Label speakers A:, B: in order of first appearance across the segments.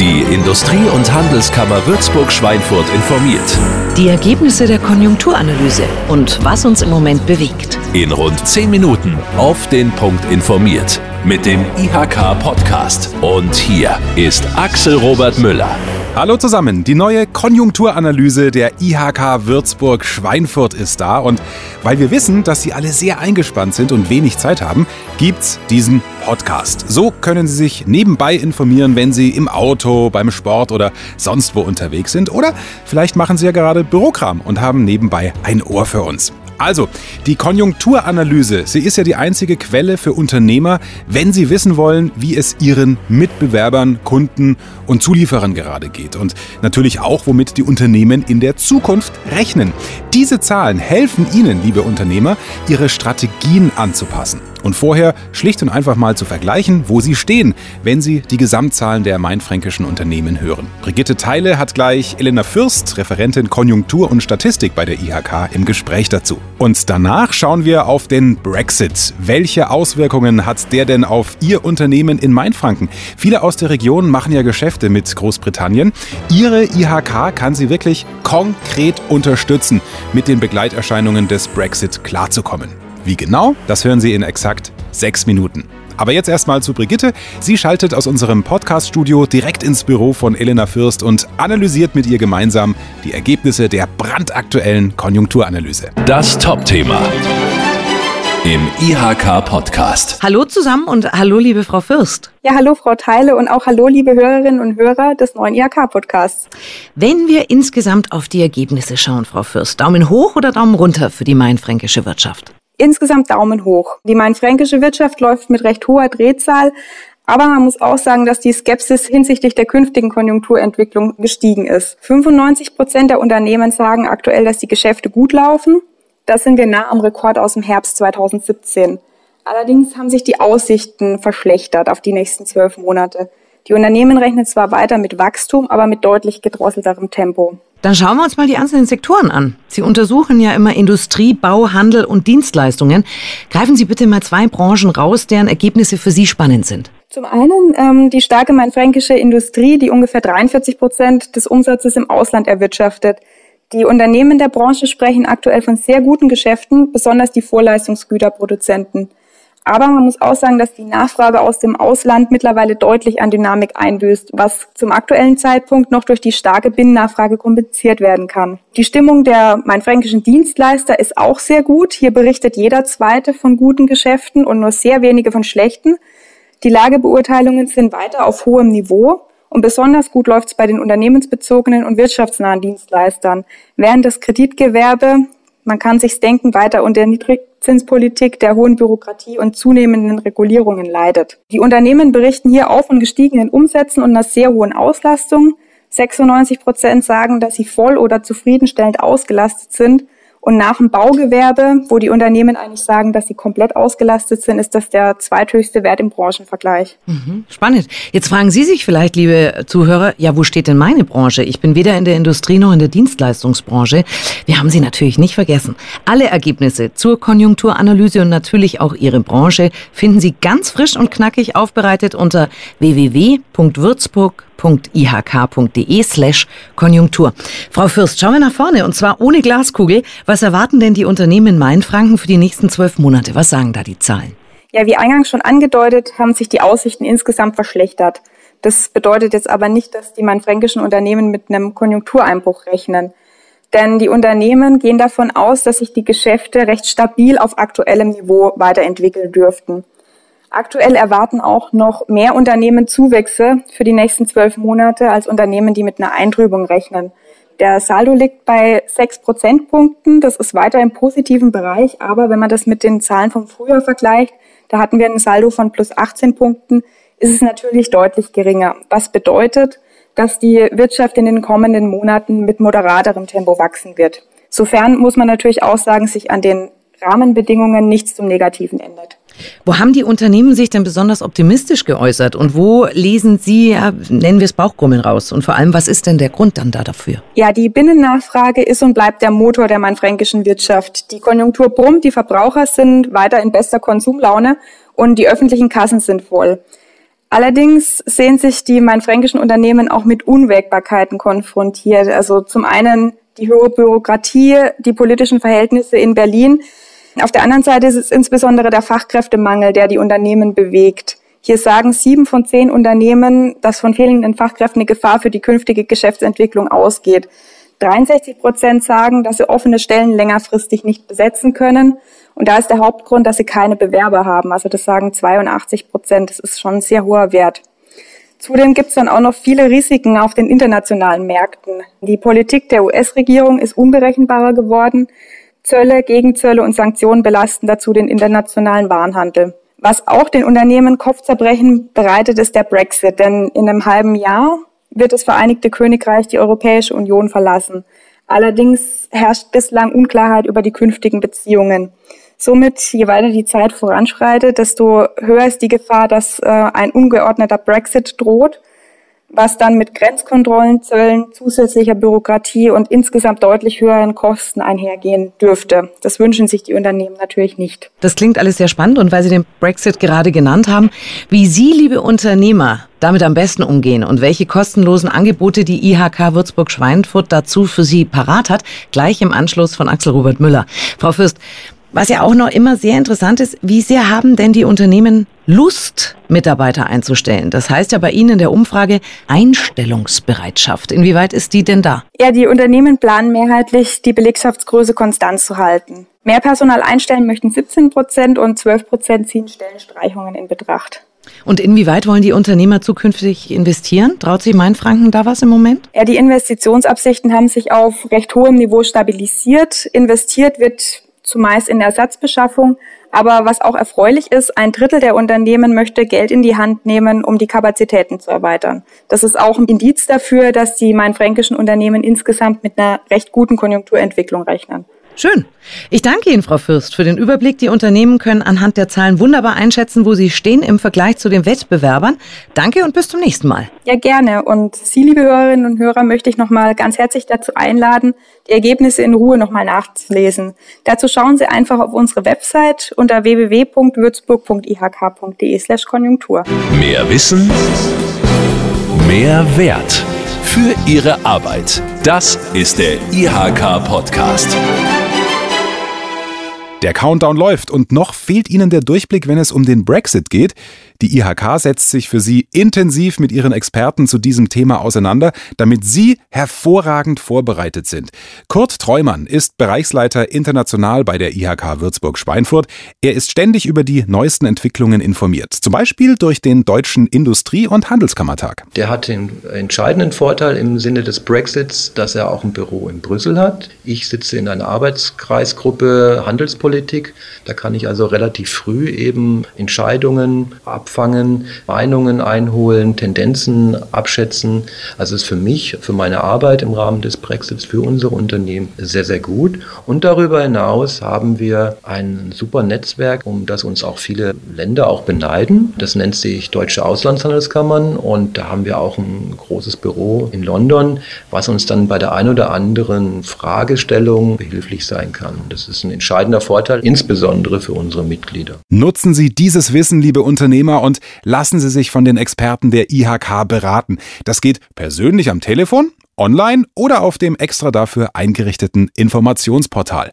A: Die Industrie- und Handelskammer Würzburg-Schweinfurt informiert.
B: Die Ergebnisse der Konjunkturanalyse und was uns im Moment bewegt.
A: In rund 10 Minuten auf den Punkt informiert. Mit dem IHK-Podcast. Und hier ist Axel Robert Müller.
C: Hallo zusammen, die neue Konjunkturanalyse der IHK Würzburg Schweinfurt ist da und weil wir wissen, dass Sie alle sehr eingespannt sind und wenig Zeit haben, gibt's diesen Podcast. So können Sie sich nebenbei informieren, wenn Sie im Auto, beim Sport oder sonst wo unterwegs sind oder vielleicht machen Sie ja gerade Bürokram und haben nebenbei ein Ohr für uns. Also, die Konjunkturanalyse, sie ist ja die einzige Quelle für Unternehmer, wenn sie wissen wollen, wie es ihren Mitbewerbern, Kunden und Zulieferern gerade geht. Und natürlich auch, womit die Unternehmen in der Zukunft rechnen. Diese Zahlen helfen Ihnen, liebe Unternehmer, Ihre Strategien anzupassen und vorher schlicht und einfach mal zu vergleichen, wo sie stehen, wenn sie die Gesamtzahlen der mainfränkischen Unternehmen hören. Brigitte Teile hat gleich Elena Fürst, Referentin Konjunktur und Statistik bei der IHK, im Gespräch dazu. Und danach schauen wir auf den Brexit. Welche Auswirkungen hat der denn auf Ihr Unternehmen in Mainfranken? Viele aus der Region machen ja Geschäfte mit Großbritannien. Ihre IHK kann sie wirklich konkret unterstützen, mit den Begleiterscheinungen des Brexit klarzukommen. Wie genau? Das hören Sie in exakt sechs Minuten. Aber jetzt erstmal zu Brigitte. Sie schaltet aus unserem Podcast-Studio direkt ins Büro von Elena Fürst und analysiert mit ihr gemeinsam die Ergebnisse der brandaktuellen Konjunkturanalyse.
A: Das Top-Thema im IHK-Podcast.
B: Hallo zusammen und hallo liebe Frau Fürst.
D: Ja, hallo Frau Teile und auch hallo liebe Hörerinnen und Hörer des neuen IHK-Podcasts.
B: Wenn wir insgesamt auf die Ergebnisse schauen, Frau Fürst, Daumen hoch oder Daumen runter für die mainfränkische Wirtschaft?
D: Insgesamt Daumen hoch. Die mainfränkische Wirtschaft läuft mit recht hoher Drehzahl, aber man muss auch sagen, dass die Skepsis hinsichtlich der künftigen Konjunkturentwicklung gestiegen ist. 95 Prozent der Unternehmen sagen aktuell, dass die Geschäfte gut laufen. Das sind wir nah am Rekord aus dem Herbst 2017. Allerdings haben sich die Aussichten verschlechtert auf die nächsten zwölf Monate. Die Unternehmen rechnen zwar weiter mit Wachstum, aber mit deutlich gedrosselterem Tempo.
B: Dann schauen wir uns mal die einzelnen Sektoren an. Sie untersuchen ja immer Industrie, Bau, Handel und Dienstleistungen. Greifen Sie bitte mal zwei Branchen raus, deren Ergebnisse für Sie spannend sind.
D: Zum einen ähm, die starke mainfränkische Industrie, die ungefähr 43 Prozent des Umsatzes im Ausland erwirtschaftet. Die Unternehmen der Branche sprechen aktuell von sehr guten Geschäften, besonders die Vorleistungsgüterproduzenten. Aber man muss auch sagen, dass die Nachfrage aus dem Ausland mittlerweile deutlich an Dynamik einbüßt, was zum aktuellen Zeitpunkt noch durch die starke Binnennachfrage kompensiert werden kann. Die Stimmung der mainfränkischen Dienstleister ist auch sehr gut. Hier berichtet jeder Zweite von guten Geschäften und nur sehr wenige von schlechten. Die Lagebeurteilungen sind weiter auf hohem Niveau. Und besonders gut läuft es bei den unternehmensbezogenen und wirtschaftsnahen Dienstleistern, während das Kreditgewerbe man kann sich's denken, weiter unter Niedrigzinspolitik, der hohen Bürokratie und zunehmenden Regulierungen leidet. Die Unternehmen berichten hier auch von gestiegenen Umsätzen und einer sehr hohen Auslastung. 96 Prozent sagen, dass sie voll oder zufriedenstellend ausgelastet sind und nach dem Baugewerbe, wo die Unternehmen eigentlich sagen, dass sie komplett ausgelastet sind, ist das der zweithöchste Wert im Branchenvergleich.
B: Mhm, spannend. Jetzt fragen Sie sich vielleicht, liebe Zuhörer, ja, wo steht denn meine Branche? Ich bin weder in der Industrie noch in der Dienstleistungsbranche. Wir haben Sie natürlich nicht vergessen. Alle Ergebnisse zur Konjunkturanalyse und natürlich auch Ihre Branche finden Sie ganz frisch und knackig aufbereitet unter www.würzburg.de www.ihk.de slash Konjunktur. Frau Fürst, schauen wir nach vorne und zwar ohne Glaskugel. Was erwarten denn die Unternehmen in Mainfranken für die nächsten zwölf Monate? Was sagen da die Zahlen?
D: Ja, wie eingangs schon angedeutet, haben sich die Aussichten insgesamt verschlechtert. Das bedeutet jetzt aber nicht, dass die mainfränkischen Unternehmen mit einem Konjunktureinbruch rechnen. Denn die Unternehmen gehen davon aus, dass sich die Geschäfte recht stabil auf aktuellem Niveau weiterentwickeln dürften. Aktuell erwarten auch noch mehr Unternehmen Zuwächse für die nächsten zwölf Monate als Unternehmen, die mit einer Eintrübung rechnen. Der Saldo liegt bei sechs Prozentpunkten. Das ist weiter im positiven Bereich. Aber wenn man das mit den Zahlen vom Frühjahr vergleicht, da hatten wir ein Saldo von plus 18 Punkten, ist es natürlich deutlich geringer. Was bedeutet, dass die Wirtschaft in den kommenden Monaten mit moderaterem Tempo wachsen wird. Sofern muss man natürlich auch sagen, sich an den Rahmenbedingungen nichts zum Negativen ändert.
B: Wo haben die Unternehmen sich denn besonders optimistisch geäußert und wo lesen Sie, ja, nennen wir es Bauchgrummeln raus? Und vor allem, was ist denn der Grund dann da dafür?
D: Ja, die Binnennachfrage ist und bleibt der Motor der mainfränkischen Wirtschaft. Die Konjunktur brummt, die Verbraucher sind weiter in bester Konsumlaune und die öffentlichen Kassen sind voll. Allerdings sehen sich die mainfränkischen Unternehmen auch mit Unwägbarkeiten konfrontiert. Also zum einen die hohe Bürokratie, die politischen Verhältnisse in Berlin. Auf der anderen Seite ist es insbesondere der Fachkräftemangel, der die Unternehmen bewegt. Hier sagen sieben von zehn Unternehmen, dass von fehlenden Fachkräften eine Gefahr für die künftige Geschäftsentwicklung ausgeht. 63 Prozent sagen, dass sie offene Stellen längerfristig nicht besetzen können. Und da ist der Hauptgrund, dass sie keine Bewerber haben. Also das sagen 82 Prozent. Das ist schon ein sehr hoher Wert. Zudem gibt es dann auch noch viele Risiken auf den internationalen Märkten. Die Politik der US-Regierung ist unberechenbarer geworden. Zölle, Gegenzölle und Sanktionen belasten dazu den internationalen Warenhandel. Was auch den Unternehmen Kopfzerbrechen bereitet, ist der Brexit. Denn in einem halben Jahr wird das Vereinigte Königreich die Europäische Union verlassen. Allerdings herrscht bislang Unklarheit über die künftigen Beziehungen. Somit, je weiter die Zeit voranschreitet, desto höher ist die Gefahr, dass äh, ein ungeordneter Brexit droht was dann mit Grenzkontrollen, Zöllen, zusätzlicher Bürokratie und insgesamt deutlich höheren Kosten einhergehen dürfte. Das wünschen sich die Unternehmen natürlich nicht.
B: Das klingt alles sehr spannend und weil Sie den Brexit gerade genannt haben, wie Sie, liebe Unternehmer, damit am besten umgehen und welche kostenlosen Angebote die IHK Würzburg-Schweinfurt dazu für Sie parat hat, gleich im Anschluss von Axel Robert Müller. Frau Fürst, was ja auch noch immer sehr interessant ist, wie sehr haben denn die Unternehmen Lust, Mitarbeiter einzustellen? Das heißt ja bei Ihnen in der Umfrage Einstellungsbereitschaft. Inwieweit ist die denn da?
D: Ja, die Unternehmen planen mehrheitlich, die Belegschaftsgröße konstant zu halten. Mehr Personal einstellen möchten 17 Prozent und 12 Prozent ziehen Stellenstreichungen in Betracht.
B: Und inwieweit wollen die Unternehmer zukünftig investieren? Traut sich Mainfranken da was im Moment?
D: Ja, die Investitionsabsichten haben sich auf recht hohem Niveau stabilisiert. Investiert wird zumeist in Ersatzbeschaffung. Aber was auch erfreulich ist, ein Drittel der Unternehmen möchte Geld in die Hand nehmen, um die Kapazitäten zu erweitern. Das ist auch ein Indiz dafür, dass die mainfränkischen Unternehmen insgesamt mit einer recht guten Konjunkturentwicklung rechnen.
B: Schön. Ich danke Ihnen, Frau Fürst, für den Überblick. Die Unternehmen können anhand der Zahlen wunderbar einschätzen, wo sie stehen im Vergleich zu den Wettbewerbern. Danke und bis zum nächsten Mal.
D: Ja, gerne. Und Sie, liebe Hörerinnen und Hörer, möchte ich nochmal ganz herzlich dazu einladen, die Ergebnisse in Ruhe nochmal nachzulesen. Dazu schauen Sie einfach auf unsere Website unter www.würzburg.ihk.de slash Konjunktur.
A: Mehr Wissen, mehr Wert für Ihre Arbeit. Das ist der IHK-Podcast.
C: Der Countdown läuft und noch fehlt Ihnen der Durchblick, wenn es um den Brexit geht. Die IHK setzt sich für Sie intensiv mit ihren Experten zu diesem Thema auseinander, damit Sie hervorragend vorbereitet sind. Kurt Treumann ist Bereichsleiter international bei der IHK Würzburg-Schweinfurt. Er ist ständig über die neuesten Entwicklungen informiert, zum Beispiel durch den Deutschen Industrie- und Handelskammertag.
E: Der hat den entscheidenden Vorteil im Sinne des Brexits, dass er auch ein Büro in Brüssel hat. Ich sitze in einer Arbeitskreisgruppe Handelspolitik. Da kann ich also relativ früh eben Entscheidungen ab abfangen, Meinungen einholen, Tendenzen abschätzen. Also ist für mich, für meine Arbeit im Rahmen des Brexits, für unsere Unternehmen sehr, sehr gut. Und darüber hinaus haben wir ein super Netzwerk, um das uns auch viele Länder auch beneiden. Das nennt sich Deutsche Auslandshandelskammern und da haben wir auch ein großes Büro in London, was uns dann bei der ein oder anderen Fragestellung behilflich sein kann. Das ist ein entscheidender Vorteil, insbesondere für unsere Mitglieder.
C: Nutzen Sie dieses Wissen, liebe Unternehmer, und lassen Sie sich von den Experten der IHK beraten. Das geht persönlich am Telefon, online oder auf dem extra dafür eingerichteten Informationsportal.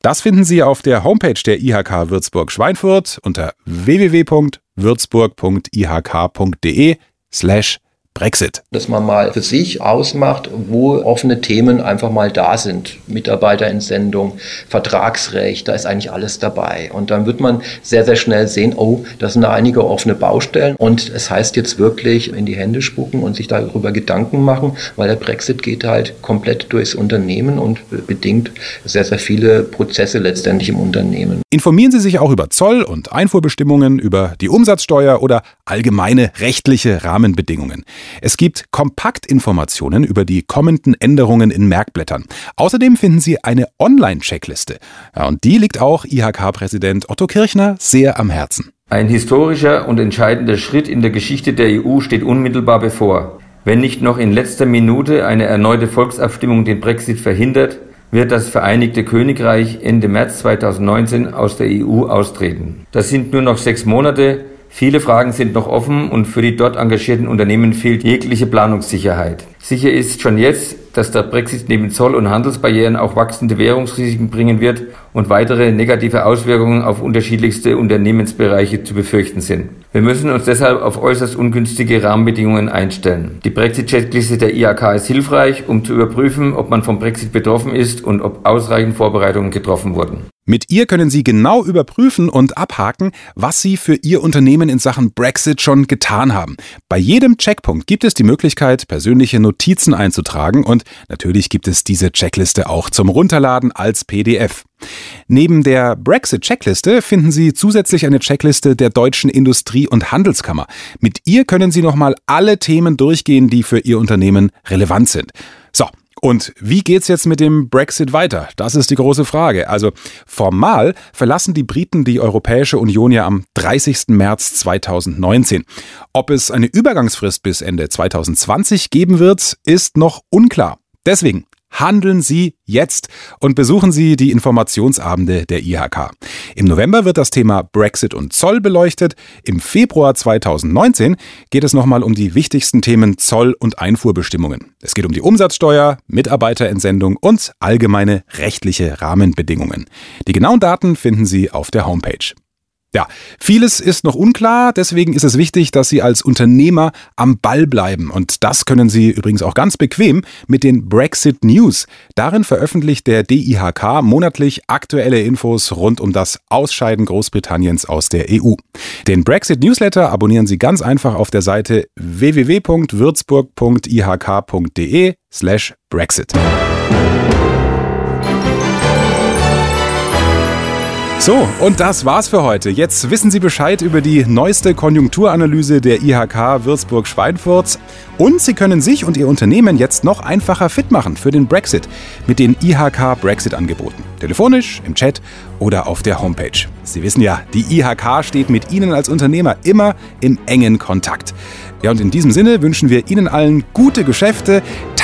C: Das finden Sie auf der Homepage der IHK Würzburg-Schweinfurt unter www.würzburg.ihk.de slash Brexit.
E: Dass man mal für sich ausmacht, wo offene Themen einfach mal da sind. Mitarbeiterentsendung, Vertragsrecht, da ist eigentlich alles dabei. Und dann wird man sehr, sehr schnell sehen, oh, das sind da einige offene Baustellen. Und es heißt jetzt wirklich in die Hände spucken und sich darüber Gedanken machen, weil der Brexit geht halt komplett durchs Unternehmen und bedingt sehr, sehr viele Prozesse letztendlich im Unternehmen.
C: Informieren Sie sich auch über Zoll- und Einfuhrbestimmungen, über die Umsatzsteuer oder allgemeine rechtliche Rahmenbedingungen. Es gibt Kompaktinformationen über die kommenden Änderungen in Merkblättern. Außerdem finden Sie eine Online-Checkliste. Ja, und die liegt auch IHK-Präsident Otto Kirchner sehr am Herzen.
F: Ein historischer und entscheidender Schritt in der Geschichte der EU steht unmittelbar bevor. Wenn nicht noch in letzter Minute eine erneute Volksabstimmung den Brexit verhindert, wird das Vereinigte Königreich Ende März 2019 aus der EU austreten. Das sind nur noch sechs Monate, Viele Fragen sind noch offen und für die dort engagierten Unternehmen fehlt jegliche Planungssicherheit. Sicher ist schon jetzt, dass der Brexit neben Zoll- und Handelsbarrieren auch wachsende Währungsrisiken bringen wird und weitere negative Auswirkungen auf unterschiedlichste Unternehmensbereiche zu befürchten sind. Wir müssen uns deshalb auf äußerst ungünstige Rahmenbedingungen einstellen. Die Brexit-Checkliste der IHK ist hilfreich, um zu überprüfen, ob man vom Brexit betroffen ist und ob ausreichend Vorbereitungen getroffen wurden.
C: Mit ihr können Sie genau überprüfen und abhaken, was Sie für Ihr Unternehmen in Sachen Brexit schon getan haben. Bei jedem Checkpunkt gibt es die Möglichkeit, persönliche Notizen einzutragen und natürlich gibt es diese Checkliste auch zum Runterladen als PDF. Neben der Brexit-Checkliste finden Sie zusätzlich eine Checkliste der Deutschen Industrie- und Handelskammer. Mit ihr können Sie nochmal alle Themen durchgehen, die für Ihr Unternehmen relevant sind. So, und wie geht's jetzt mit dem Brexit weiter? Das ist die große Frage. Also formal verlassen die Briten die Europäische Union ja am 30. März 2019. Ob es eine Übergangsfrist bis Ende 2020 geben wird, ist noch unklar. Deswegen Handeln Sie jetzt und besuchen Sie die Informationsabende der IHK. Im November wird das Thema Brexit und Zoll beleuchtet. Im Februar 2019 geht es nochmal um die wichtigsten Themen Zoll- und Einfuhrbestimmungen. Es geht um die Umsatzsteuer, Mitarbeiterentsendung und allgemeine rechtliche Rahmenbedingungen. Die genauen Daten finden Sie auf der Homepage. Ja, vieles ist noch unklar, deswegen ist es wichtig, dass Sie als Unternehmer am Ball bleiben. Und das können Sie übrigens auch ganz bequem mit den Brexit News. Darin veröffentlicht der DIHK monatlich aktuelle Infos rund um das Ausscheiden Großbritanniens aus der EU. Den Brexit Newsletter abonnieren Sie ganz einfach auf der Seite www.würzburg.ihk.de slash Brexit. So, und das war's für heute. Jetzt wissen Sie Bescheid über die neueste Konjunkturanalyse der IHK Würzburg-Schweinfurt. Und Sie können sich und Ihr Unternehmen jetzt noch einfacher fit machen für den Brexit mit den IHK Brexit-Angeboten. Telefonisch, im Chat oder auf der Homepage. Sie wissen ja, die IHK steht mit Ihnen als Unternehmer immer im engen Kontakt. Ja, und in diesem Sinne wünschen wir Ihnen allen gute Geschäfte.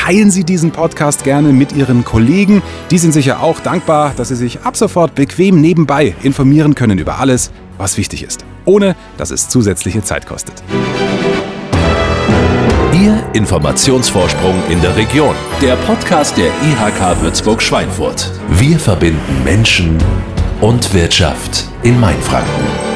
C: Teilen Sie diesen Podcast gerne mit Ihren Kollegen. Die sind sicher auch dankbar, dass Sie sich ab sofort bequem nebenbei informieren können über alles, was wichtig ist, ohne dass es zusätzliche Zeit kostet.
A: Ihr Informationsvorsprung in der Region. Der Podcast der IHK Würzburg-Schweinfurt. Wir verbinden Menschen und Wirtschaft in Mainfranken.